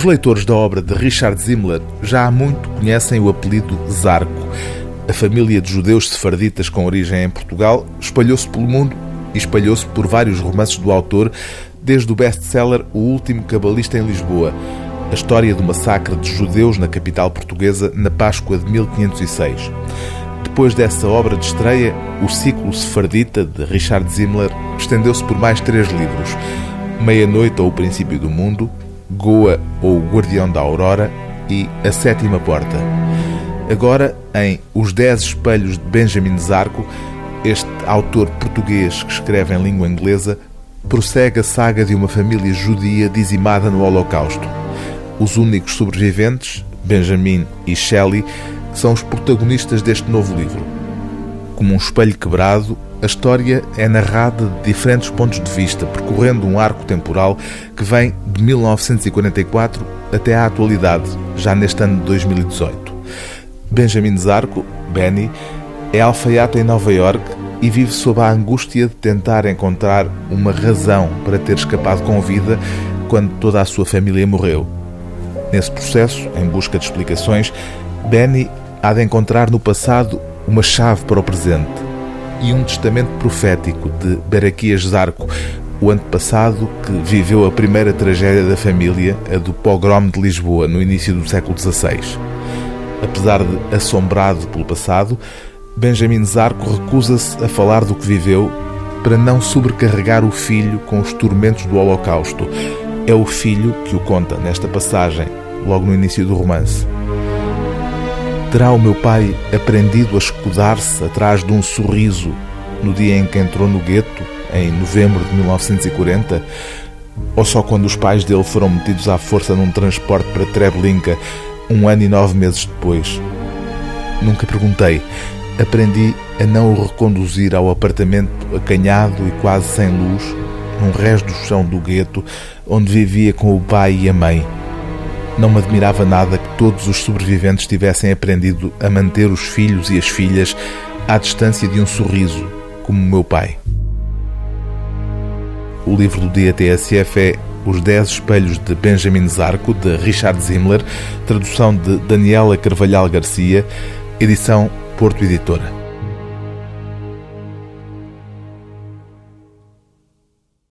Os leitores da obra de Richard Zimmler já há muito conhecem o apelido Zarco. A família de judeus sefarditas com origem em Portugal espalhou-se pelo mundo e espalhou-se por vários romances do autor, desde o best-seller O Último Cabalista em Lisboa, a história do massacre de judeus na capital portuguesa na Páscoa de 1506. Depois dessa obra de estreia, o ciclo sefardita de Richard Zimmler estendeu-se por mais três livros: Meia-Noite ou O Princípio do Mundo, Goa ou Guardião da Aurora e A Sétima Porta. Agora, em Os Dez Espelhos de Benjamin Zarco, este autor português que escreve em língua inglesa prossegue a saga de uma família judia dizimada no Holocausto. Os únicos sobreviventes, Benjamin e Shelley, são os protagonistas deste novo livro. Como um espelho quebrado, a história é narrada de diferentes pontos de vista, percorrendo um arco temporal que vem de 1944 até à atualidade, já neste ano de 2018. Benjamin Zarco, Benny, é alfaiate em Nova York e vive sob a angústia de tentar encontrar uma razão para ter escapado com vida quando toda a sua família morreu. Nesse processo, em busca de explicações, Benny há de encontrar no passado uma chave para o presente e um testamento profético de Beraquias Zarco, o antepassado que viveu a primeira tragédia da família, a do pogrom de Lisboa, no início do século XVI. Apesar de assombrado pelo passado, Benjamin Zarco recusa-se a falar do que viveu para não sobrecarregar o filho com os tormentos do Holocausto. É o filho que o conta nesta passagem, logo no início do romance. Terá o meu pai aprendido a escudar-se atrás de um sorriso no dia em que entrou no gueto, em novembro de 1940? Ou só quando os pais dele foram metidos à força num transporte para Treblinka, um ano e nove meses depois? Nunca perguntei. Aprendi a não o reconduzir ao apartamento acanhado e quase sem luz, num resto do chão do gueto, onde vivia com o pai e a mãe não me admirava nada que todos os sobreviventes tivessem aprendido a manter os filhos e as filhas à distância de um sorriso, como meu pai. O livro do dia TSF é Os Dez Espelhos de Benjamin Zarco, de Richard Zimmler, tradução de Daniela Carvalhal Garcia, edição Porto Editora.